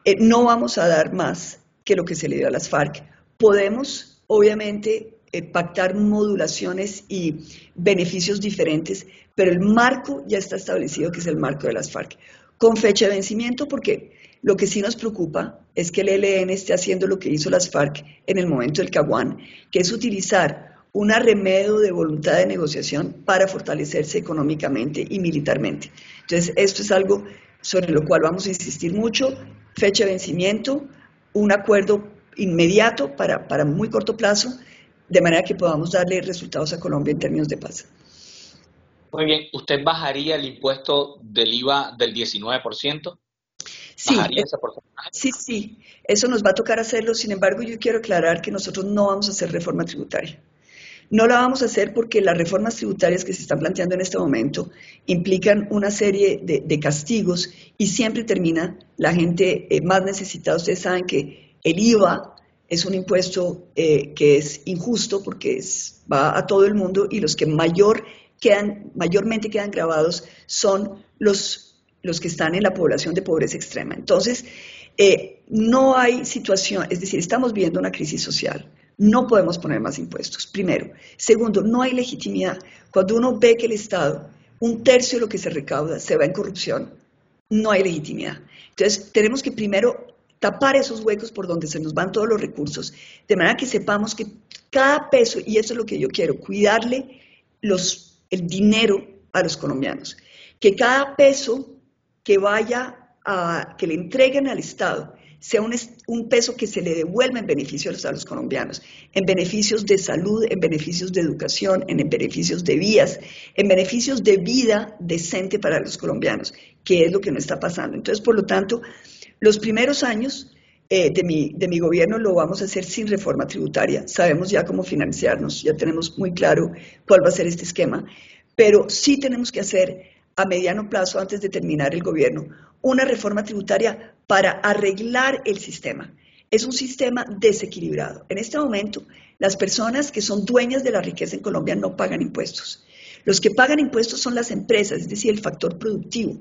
Eh, no vamos a dar más que lo que se le dio a las FARC. Podemos, obviamente, eh, pactar modulaciones y beneficios diferentes, pero el marco ya está establecido, que es el marco de las FARC, con fecha de vencimiento, porque lo que sí nos preocupa es que el ELN esté haciendo lo que hizo las FARC en el momento del Caguán, que es utilizar un arremedo de voluntad de negociación para fortalecerse económicamente y militarmente. Entonces, esto es algo sobre lo cual vamos a insistir mucho, fecha de vencimiento, un acuerdo inmediato para, para muy corto plazo, de manera que podamos darle resultados a Colombia en términos de paz. Muy bien, ¿usted bajaría el impuesto del IVA del 19%? Sí, eh, sí, sí, eso nos va a tocar hacerlo. Sin embargo, yo quiero aclarar que nosotros no vamos a hacer reforma tributaria. No la vamos a hacer porque las reformas tributarias que se están planteando en este momento implican una serie de, castigos y siempre termina la gente eh, más necesitada. Ustedes saben que el IVA es un impuesto eh, que es injusto porque va a todo el mundo y los que mayor quedan, mayormente quedan grabados son los, los que están en la población de pobreza extrema. Entonces, eh, no hay situación, es decir, estamos viendo una crisis social no podemos poner más impuestos, primero. Segundo, no hay legitimidad. Cuando uno ve que el Estado, un tercio de lo que se recauda, se va en corrupción, no hay legitimidad. Entonces, tenemos que primero tapar esos huecos por donde se nos van todos los recursos, de manera que sepamos que cada peso, y eso es lo que yo quiero, cuidarle el dinero a los colombianos, que cada peso que vaya que le entreguen al Estado, sea un, peso que se le devuelva en beneficios a los colombianos, en beneficios de salud, en beneficios de educación, en, beneficios de vías, en beneficios de vida decente para los colombianos, que es lo que no está pasando. Entonces, por lo tanto, los primeros años eh, de, mi, de mi gobierno lo vamos a hacer sin reforma tributaria. Sabemos ya cómo financiarnos, ya tenemos muy claro cuál va a ser este esquema, pero sí tenemos que hacer a mediano plazo, antes de terminar el gobierno, una reforma tributaria para arreglar el sistema. Es un sistema desequilibrado. En este momento, las personas que son dueñas de la riqueza en Colombia no pagan impuestos. Los que pagan impuestos son las empresas, es decir, el factor productivo.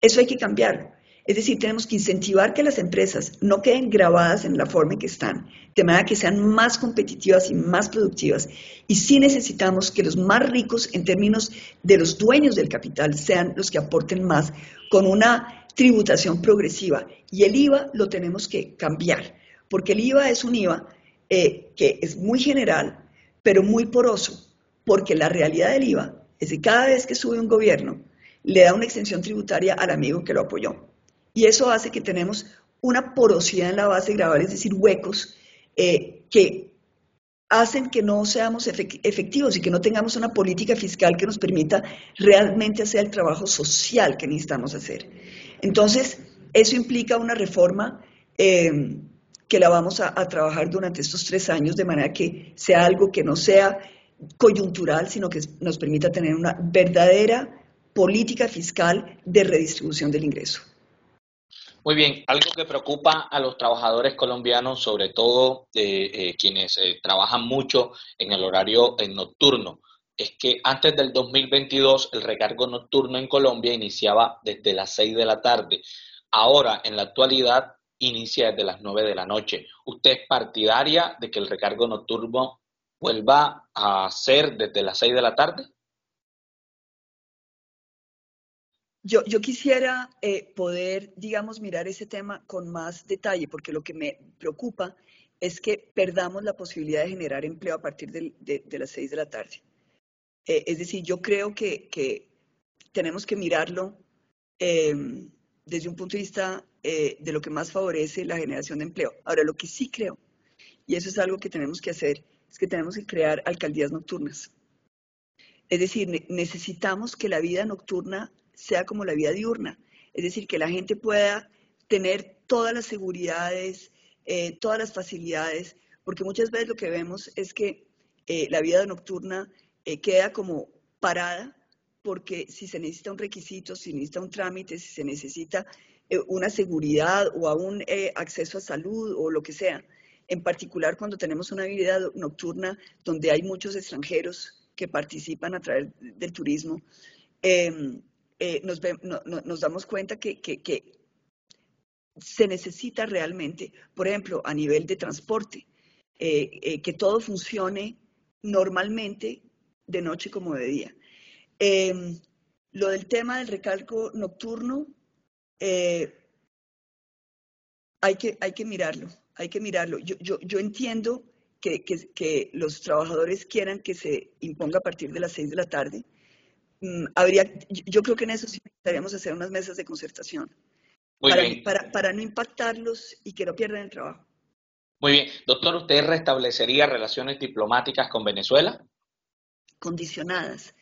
Eso hay que cambiarlo. Es decir, tenemos que incentivar que las empresas no queden grabadas en la forma en que están, de manera que sean más competitivas y más productivas. Y sí necesitamos que los más ricos en términos de los dueños del capital sean los que aporten más con una tributación progresiva. Y el IVA lo tenemos que cambiar, porque el IVA es un IVA eh, que es muy general, pero muy poroso, porque la realidad del IVA es que cada vez que sube un gobierno, le da una extensión tributaria al amigo que lo apoyó. Y eso hace que tenemos una porosidad en la base grabable, es decir, huecos eh, que hacen que no seamos efectivos y que no tengamos una política fiscal que nos permita realmente hacer el trabajo social que necesitamos hacer. Entonces, eso implica una reforma eh, que la vamos a, trabajar durante estos tres años de manera que sea algo que no sea coyuntural, sino que nos permita tener una verdadera política fiscal de redistribución del ingreso. Muy bien, algo que preocupa a los trabajadores colombianos, sobre todo eh, eh, quienes eh, trabajan mucho en el horario nocturno, es que antes del 2022 el recargo nocturno en Colombia iniciaba desde las 6 de la tarde. Ahora, en la actualidad, inicia desde las 9 de la noche. ¿Usted es partidaria de que el recargo nocturno vuelva a ser desde las 6 de la tarde? Yo, quisiera eh, poder, digamos, mirar ese tema con más detalle, porque lo que me preocupa es que perdamos la posibilidad de generar empleo a partir de, las seis de la tarde. Eh, es decir, yo creo que, tenemos que mirarlo em, desde un punto de vista eh, de lo que más favorece la generación de empleo. Ahora, lo que sí creo, y eso es algo que tenemos que hacer, es que tenemos que crear alcaldías nocturnas. Es decir, necesitamos que la vida nocturna sea como la vida diurna, es decir, que la gente pueda tener todas las seguridades, eh, todas las facilidades, porque muchas veces lo que vemos es que eh, la vida nocturna eh, queda como parada, porque si se necesita un requisito, si necesita un trámite, si se necesita una seguridad o aún acceso a salud o lo que sea, en particular cuando tenemos una vida nocturna donde hay muchos extranjeros que participan a través del turismo, em, eh, nos, damos cuenta que, se necesita realmente, por ejemplo, a nivel de transporte, eh, eh, que todo funcione normalmente de noche como de día. Em, lo del tema del recalco nocturno, hay, que, mirarlo, hay que mirarlo. Yo, entiendo que, los trabajadores quieran que se imponga a partir de las seis de la tarde, habría, yo creo que en eso sí necesitaríamos hacer unas mesas de concertación para, Para, no impactarlos y que no pierdan el trabajo. Muy bien. Doctor, ¿usted restablecería relaciones diplomáticas con Venezuela? Condicionadas,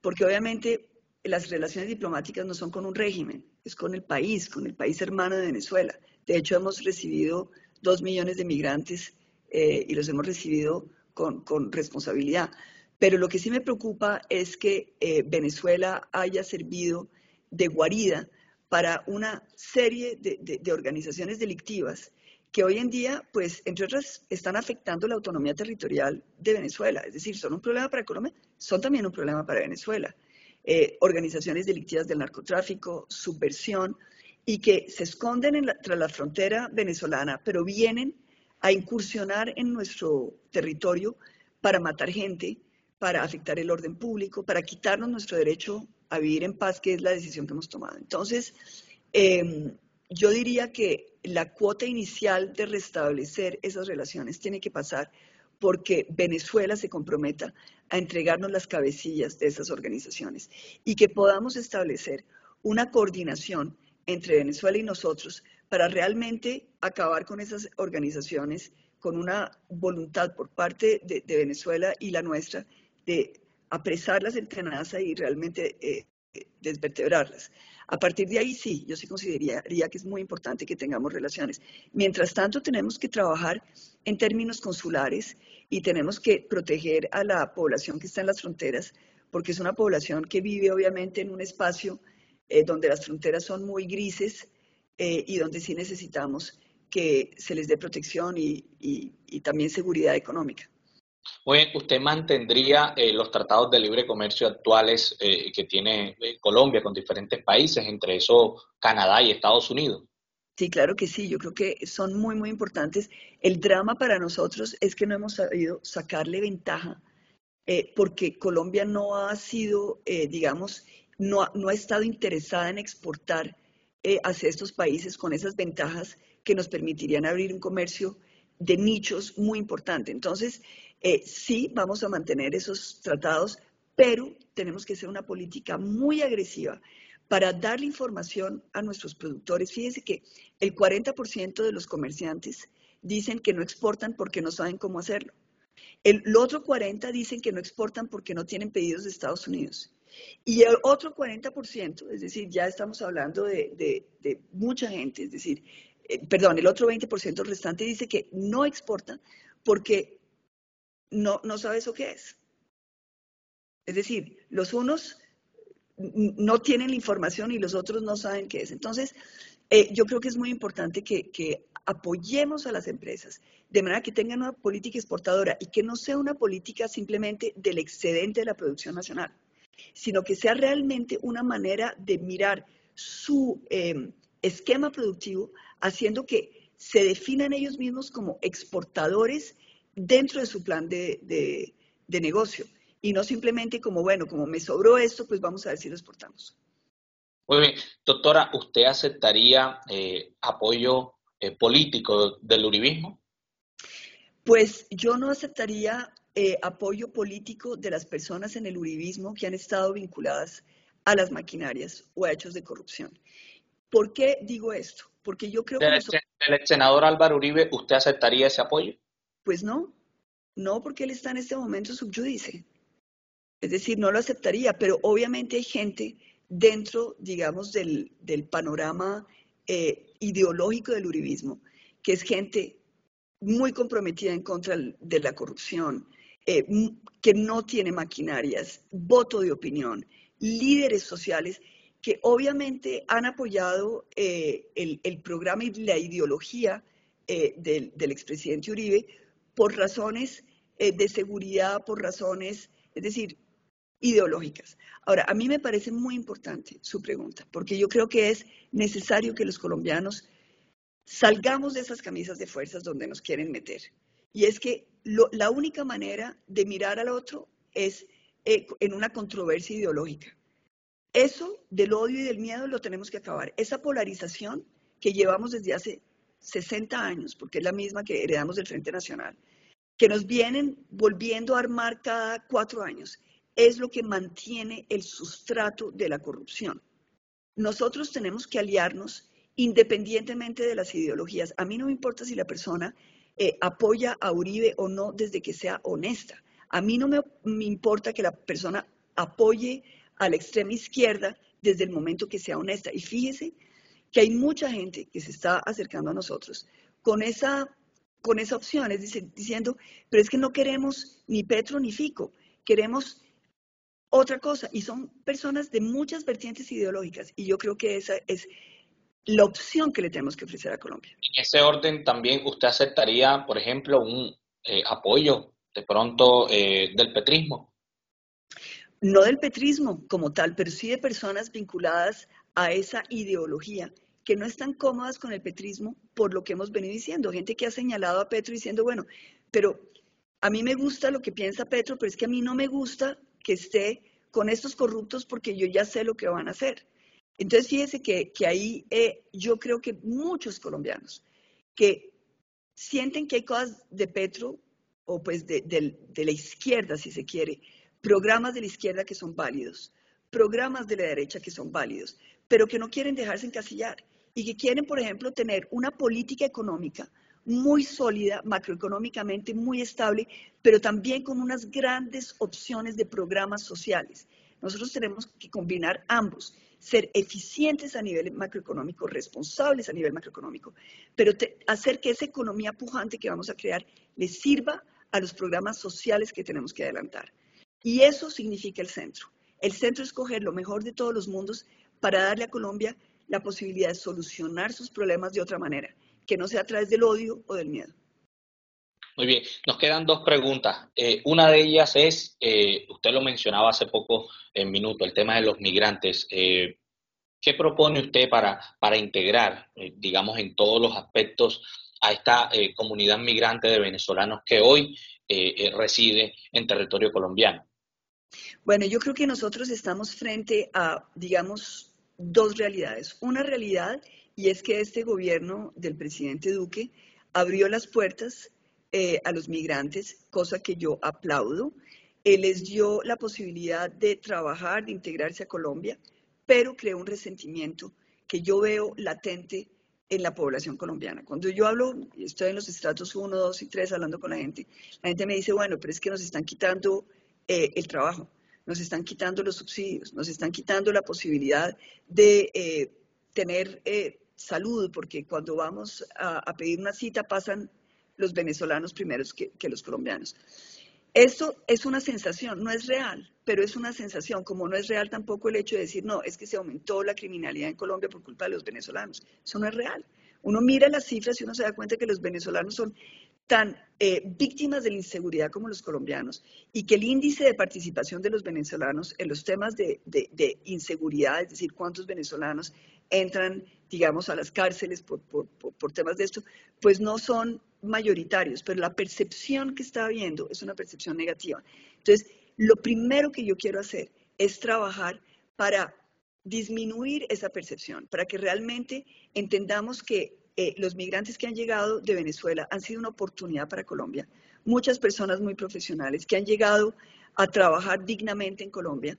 porque obviamente las relaciones diplomáticas no son con un régimen, es con el país, con el país hermano de Venezuela. De hecho, hemos recibido dos millones de migrantes eh, y los hemos recibido con, responsabilidad. Pero lo que sí me preocupa es que eh, Venezuela haya servido de guarida para una serie de, organizaciones delictivas que hoy en día, pues, entre otras, están afectando la autonomía territorial de Venezuela. Es decir, son un problema para Colombia, son también un problema para Venezuela. Eh, organizaciones delictivas del narcotráfico, subversión, y que se esconden tras la frontera venezolana, pero vienen a incursionar en nuestro territorio para matar gente, para afectar el orden público, para quitarnos nuestro derecho a vivir en paz, que es la decisión que hemos tomado. Entonces, em, yo diría que la cuota inicial de restablecer esas relaciones tiene que pasar porque Venezuela se comprometa a entregarnos las cabecillas de esas organizaciones y que podamos establecer una coordinación entre Venezuela y nosotros para realmente acabar con esas organizaciones con una voluntad por parte de, Venezuela y la nuestra de apresarlas en tenaza y realmente eh, desvertebrarlas. A partir de ahí sí, yo sí consideraría que es muy importante que tengamos relaciones. Mientras tanto, tenemos que trabajar en términos consulares y tenemos que proteger a la población que está en las fronteras, porque es una población que vive obviamente en un espacio eh, donde las fronteras son muy grises eh, y donde sí necesitamos que se les dé protección y, también seguridad económica. ¿Usted mantendría eh, los tratados de libre comercio actuales que tiene Colombia con diferentes países, entre eso Canadá y Estados Unidos? Sí, claro que sí, yo creo que son muy, muy importantes. El drama para nosotros es que no hemos sabido sacarle ventaja porque Colombia no ha sido, digamos, no, ha estado interesada en exportar eh, hacia estos países con esas ventajas que nos permitirían abrir un comercio de nichos muy importante. Entonces, eh, sí, vamos a mantener esos tratados, pero tenemos que hacer una política muy agresiva para darle información a nuestros productores. Fíjense que el 40% de los comerciantes dicen que no exportan porque no saben cómo hacerlo. El, otro 40% dicen que no exportan porque no tienen pedidos de Estados Unidos. Y el otro 40%, es decir, ya estamos hablando de, mucha gente, es decir, eh, perdón, el otro 20% restante dice que no exporta porque no, no sabe eso qué es. Es decir, los unos no tienen la información y los otros no saben qué es. Entonces, eh, yo creo que es muy importante que, que, apoyemos a las empresas de manera que tengan una política exportadora y que no sea una política simplemente del excedente de la producción nacional sino que sea realmente una manera de mirar su eh, esquema productivo, haciendo que se definan ellos mismos como exportadores dentro de su plan de, negocio y no simplemente como, bueno, como me sobró esto, pues vamos a ver si lo exportamos. Muy bien, doctora, ¿usted aceptaría eh, apoyo eh, político del uribismo? Pues yo no aceptaría eh, apoyo político de las personas en el uribismo que han estado vinculadas a las maquinarias o a hechos de corrupción. ¿Por qué digo esto? Porque yo creo que... ¿El senador Álvaro Uribe, usted aceptaría ese apoyo? Pues no, no porque él está en este momento subyudice. Es decir, no lo aceptaría, pero obviamente hay gente dentro, digamos, del, panorama eh, ideológico del uribismo, que es gente muy comprometida en contra de la corrupción, eh, que no tiene maquinarias, voto de opinión, líderes sociales que obviamente han apoyado eh, el, programa y la ideología del, del, expresidente Uribe por razones de seguridad, por razones, es decir, ideológicas. Ahora, a mí me parece muy importante su pregunta, porque yo creo que es necesario que los colombianos salgamos de esas camisas de fuerzas donde nos quieren meter. Y es que la única manera de mirar al otro es eh, en una controversia ideológica. Eso del odio y del miedo lo tenemos que acabar. Esa polarización que llevamos desde hace 60 años, porque es la misma que heredamos del Frente Nacional, que nos vienen volviendo a armar cada cuatro años, es lo que mantiene el sustrato de la corrupción. Nosotros tenemos que aliarnos independientemente de las ideologías. A mí no me importa si la persona eh, apoya a Uribe o no desde que sea honesta. A mí no me, importa que la persona apoye a la extrema izquierda desde el momento que sea honesta. Y fíjese que hay mucha gente que se está acercando a nosotros con esa, con esa opción, es decir, diciendo, pero es que no queremos ni Petro ni Fico, queremos otra cosa. Y son personas de muchas vertientes ideológicas. Y yo creo que esa es la opción que le tenemos que ofrecer a Colombia. En ese orden también usted aceptaría, por ejemplo, un eh, apoyo de pronto eh, del petrismo. No del petrismo como tal, pero sí de personas vinculadas a esa ideología que no están cómodas con el petrismo por lo que hemos venido diciendo. Gente que ha señalado a Petro diciendo, bueno, pero a mí me gusta lo que piensa Petro, pero es que a mí no me gusta que esté con estos corruptos porque yo ya sé lo que van a hacer. Entonces, fíjese que, ahí eh, yo creo que muchos colombianos que sienten que hay cosas de Petro o pues de, de la izquierda, si se quiere, programas de la izquierda que son válidos, programas de la derecha que son válidos, pero que no quieren dejarse encasillar y que quieren, por ejemplo, tener una política económica muy sólida, macroeconómicamente muy estable, pero también con unas grandes opciones de programas sociales. Nosotros tenemos que combinar ambos, ser eficientes a nivel macroeconómico, responsables a nivel macroeconómico, pero hacer que esa economía pujante que vamos a crear le sirva a los programas sociales que tenemos que adelantar. Y eso significa el centro. El centro es coger lo mejor de todos los mundos para darle a Colombia la posibilidad de solucionar sus problemas de otra manera, que no sea a través del odio o del miedo. Muy bien, nos quedan dos preguntas. Eh, una de ellas es, eh, usted lo mencionaba hace poco en minuto, el tema de los migrantes. Eh, ¿Qué propone usted para, para integrar, digamos, en todos los aspectos a esta comunidad migrante de venezolanos que hoy reside en territorio colombiano? Bueno, yo creo que nosotros estamos frente a, digamos, dos realidades. Una realidad, y es que este gobierno del presidente Duque abrió las puertas eh, a los migrantes, cosa que yo aplaudo. Él les dio la posibilidad de trabajar, de integrarse a Colombia, pero creó un resentimiento que yo veo latente en la población colombiana. Cuando yo hablo, estoy en los estratos 1, 2 y 3 hablando con la gente, la gente me dice, bueno, pero es que nos están quitando eh, el trabajo, nos están quitando los subsidios, nos están quitando la posibilidad de eh, tener salud, porque cuando vamos a, pedir una cita pasan los venezolanos primeros que, los colombianos. Esto es una sensación, no es real, pero es una sensación, como no es real tampoco el hecho de decir, no, es que se aumentó la criminalidad en Colombia por culpa de los venezolanos. Eso no es real. Uno mira las cifras y uno se da cuenta que los venezolanos son tan eh, víctimas de la inseguridad como los colombianos y que el índice de participación de los venezolanos en los temas de, de inseguridad, es decir, cuántos venezolanos entran, digamos, a las cárceles por, por, temas de esto, pues no son mayoritarios, pero la percepción que está habiendo es una percepción negativa. Entonces, lo primero que yo quiero hacer es trabajar para disminuir esa percepción, para que realmente entendamos que eh, los migrantes que han llegado de Venezuela han sido una oportunidad para Colombia. Muchas personas muy profesionales que han llegado a trabajar dignamente en Colombia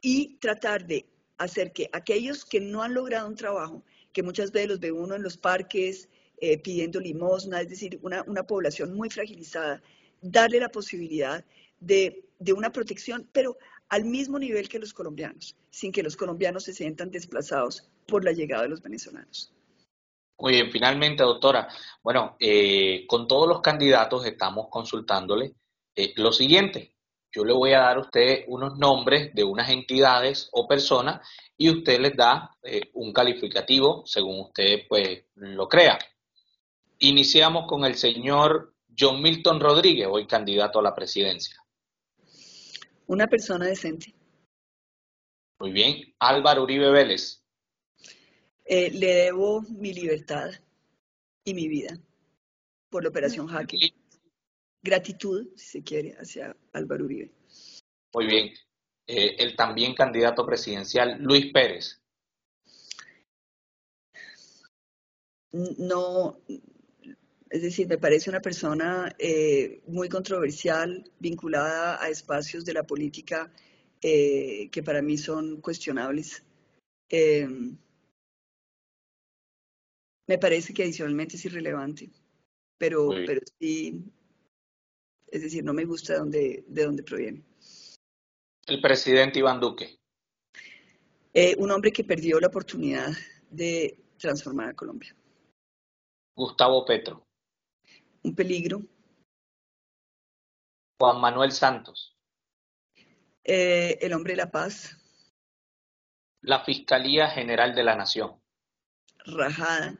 y tratar de hacer que aquellos que no han logrado un trabajo, que muchas veces los ve uno en los parques eh, pidiendo limosna, es decir, una, población muy fragilizada, darle la posibilidad de, una protección, pero al mismo nivel que los colombianos, sin que los colombianos se sientan desplazados por la llegada de los venezolanos. Muy bien, finalmente, doctora, bueno, eh, con todos los candidatos estamos consultándole eh, lo siguiente yo le voy a dar a usted unos nombres de unas entidades o personas y usted les da eh, un calificativo según usted pues lo crea. Iniciamos con el señor John Milton Rodríguez, hoy candidato a la presidencia. Una persona decente. Muy bien. Álvaro Uribe Vélez. Eh, le debo mi libertad y mi vida por la operación Jaque gratitud, si se quiere, hacia Álvaro Uribe. Muy bien. Eh, el también candidato presidencial, Luis Pérez. No, es decir, me parece una persona eh, muy controversial, vinculada a espacios de la política eh, que para mí son cuestionables. Me parece que adicionalmente es irrelevante, pero, pero sí es decir, no me gusta de dónde, de dónde proviene. El presidente Iván Duque. Eh, un hombre que perdió la oportunidad de transformar a Colombia. Gustavo Petro. Un peligro. Juan Manuel Santos. Eh, el hombre de la paz. La Fiscalía General de la Nación. Rajada.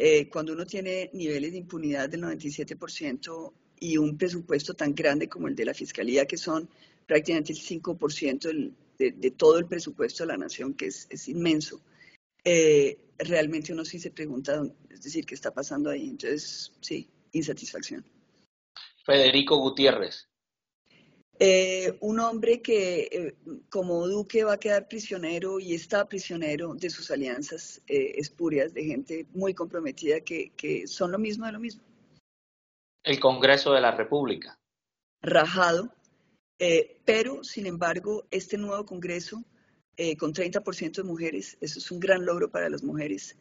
Eh, cuando uno tiene niveles de impunidad del 97% y un presupuesto tan grande como el de la Fiscalía, que son prácticamente el 5% de, todo el presupuesto de la nación, que es, inmenso, eh, realmente uno sí se pregunta, es decir, ¿qué está pasando ahí? Entonces, sí, insatisfacción. Federico Gutiérrez. Eh, un hombre que eh, como Duque va a quedar prisionero y está prisionero de sus alianzas espurias, de gente muy comprometida que, que son lo mismo de lo mismo. El Congreso de la República. Rajado, eh, pero, sin embargo, este nuevo Congreso, eh, con 30% de mujeres, eso es un gran logro para las mujeres.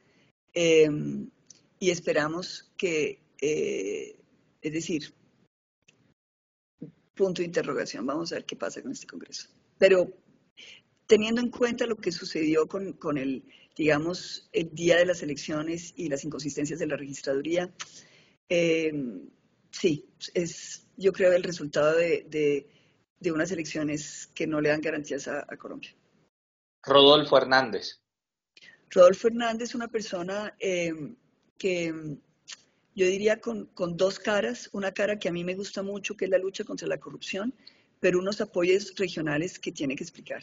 Y esperamos que, eh, es decir, punto de interrogación, vamos a ver qué pasa con este Congreso. Pero teniendo en cuenta lo que sucedió con, con el, digamos, el día de las elecciones y las inconsistencias de la registraduría, em, sí, es yo creo el resultado de de unas elecciones que no le dan garantías a, Colombia. Rodolfo Hernández. Rodolfo Hernández es una persona eh, que yo diría con, dos caras, una cara que a mí me gusta mucho, que es la lucha contra la corrupción, pero unos apoyos regionales que tiene que explicar.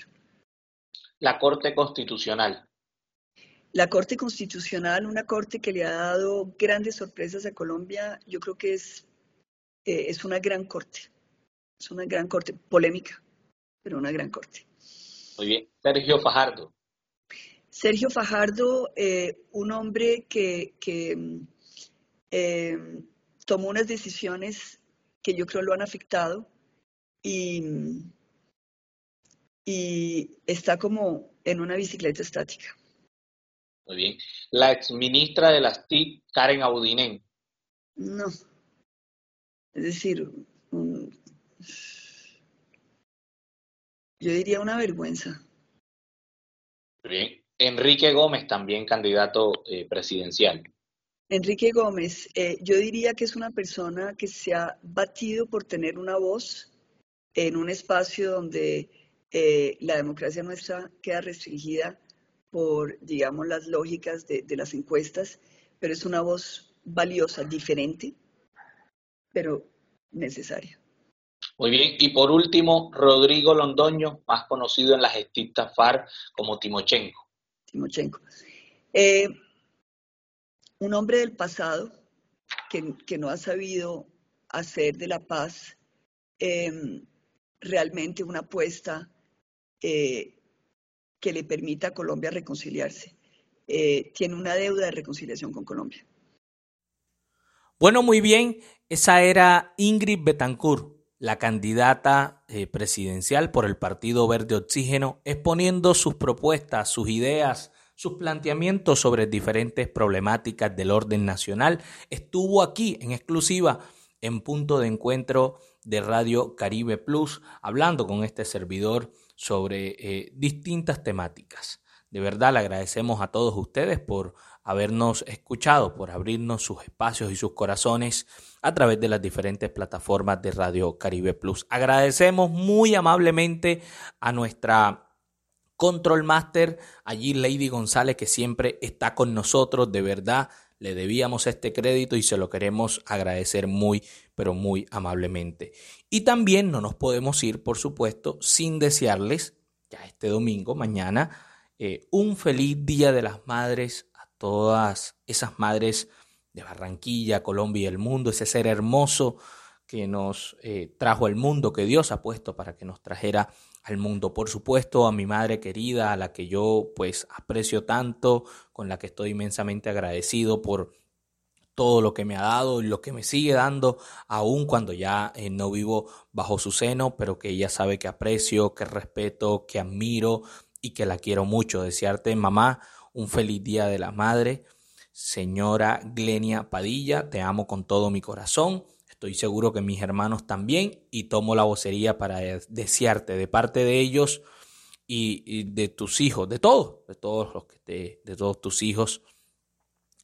La Corte Constitucional. La Corte Constitucional, una corte que le ha dado grandes sorpresas a Colombia, yo creo que es, eh, es una gran corte. Es una gran corte, polémica, pero una gran corte. Muy bien. Sergio Fajardo. Sergio Fajardo, eh, un hombre que, eh, tomó unas decisiones que yo creo lo han afectado y, y está como en una bicicleta estática. Muy bien. La exministra de las TIC, Karen Audinen. No. Es decir, yo diría una vergüenza. Bien. Enrique Gómez, también candidato eh, presidencial. Enrique Gómez, eh, yo diría que es una persona que se ha batido por tener una voz en un espacio donde eh, la democracia nuestra queda restringida por, digamos, las lógicas de las encuestas, pero es una voz valiosa, diferente, pero necesaria. Muy bien, y por último, Rodrigo Londoño, más conocido en las gestistas FARC como Timochenko. Timochenko. Eh, un hombre del pasado que, no ha sabido hacer de la paz em, realmente una apuesta eh, que le permita a Colombia reconciliarse. Eh, tiene una deuda de reconciliación con Colombia. Bueno, muy bien, esa era Ingrid Betancourt, la candidata eh, presidencial por el Partido Verde Oxígeno, exponiendo sus propuestas, sus ideas, sus planteamientos sobre diferentes problemáticas del orden nacional. Estuvo aquí en exclusiva en punto de encuentro de Radio Caribe Plus, hablando con este servidor sobre eh, distintas temáticas. De verdad le agradecemos a todos ustedes por habernos escuchado, por abrirnos sus espacios y sus corazones a través de las diferentes plataformas de Radio Caribe Plus. Agradecemos muy amablemente a nuestra Control Master, allí Lady González, que siempre está con nosotros, de verdad. Le debíamos este crédito y se lo queremos agradecer muy, pero muy amablemente. Y también no nos podemos ir, por supuesto, sin desearles, ya este domingo, mañana, eh, un feliz Día de las Madres todas esas madres de Barranquilla, Colombia y el mundo, ese ser hermoso que nos eh, trajo al mundo, que Dios ha puesto para que nos trajera al mundo. Por supuesto, a mi madre querida, a la que yo pues aprecio tanto, con la que estoy inmensamente agradecido por todo lo que me ha dado y lo que me sigue dando, aun cuando ya eh, no vivo bajo su seno, pero que ella sabe que aprecio, que respeto, que admiro y que la quiero mucho. Desearte, mamá, un feliz día de la madre. Señora Glenia Padilla, te amo con todo mi corazón. Estoy seguro que mis hermanos también y tomo la vocería para desearte de parte de ellos y, de tus hijos, de todos, de todos los que te, de todos tus hijos,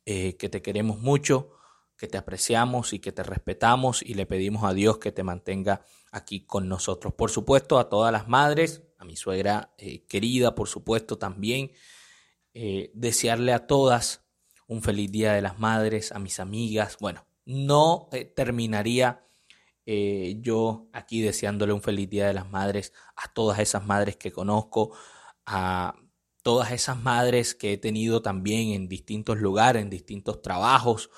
eh, que te queremos mucho, que te apreciamos y que te respetamos y le pedimos a Dios que te mantenga aquí con nosotros. Por supuesto, a todas las madres, a mi suegra eh, querida, por supuesto, también eh, desearle a todas un feliz Día de las Madres, a mis amigas. Bueno, no terminaría yo aquí deseándole un feliz Día de las Madres a todas esas madres que conozco, a todas esas madres que he tenido también en distintos lugares, en distintos trabajos,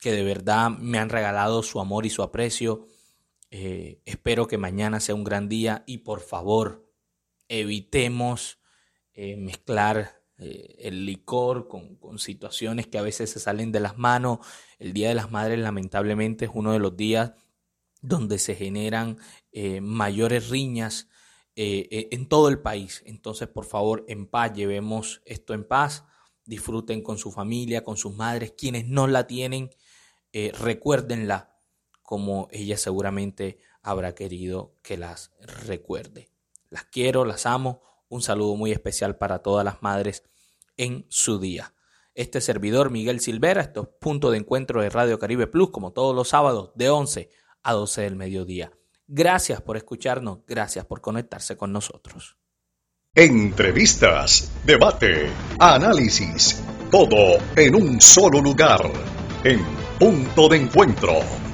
que de verdad me han regalado su amor y su aprecio. Eh, espero que mañana sea un gran día y por favor evitemos eh, mezclar eh, el licor con, con, situaciones que a veces se salen de las manos. El Día de las Madres lamentablemente es uno de los días donde se generan mayores riñas en todo el país. Entonces, por favor, en paz, llevemos esto en paz, disfruten con su familia, con sus madres, quienes no la tienen, eh, recuérdenla como ella seguramente habrá querido que las recuerde. Las quiero, las amo. Un saludo muy especial para todas las madres en su día. Este servidor Miguel Silvera, esto es punto de encuentro de Radio Caribe Plus, como todos los sábados de 11 a 12 del mediodía. Gracias por escucharnos, gracias por conectarse con nosotros. Entrevistas, debate, análisis, todo en un solo lugar. En Punto de Encuentro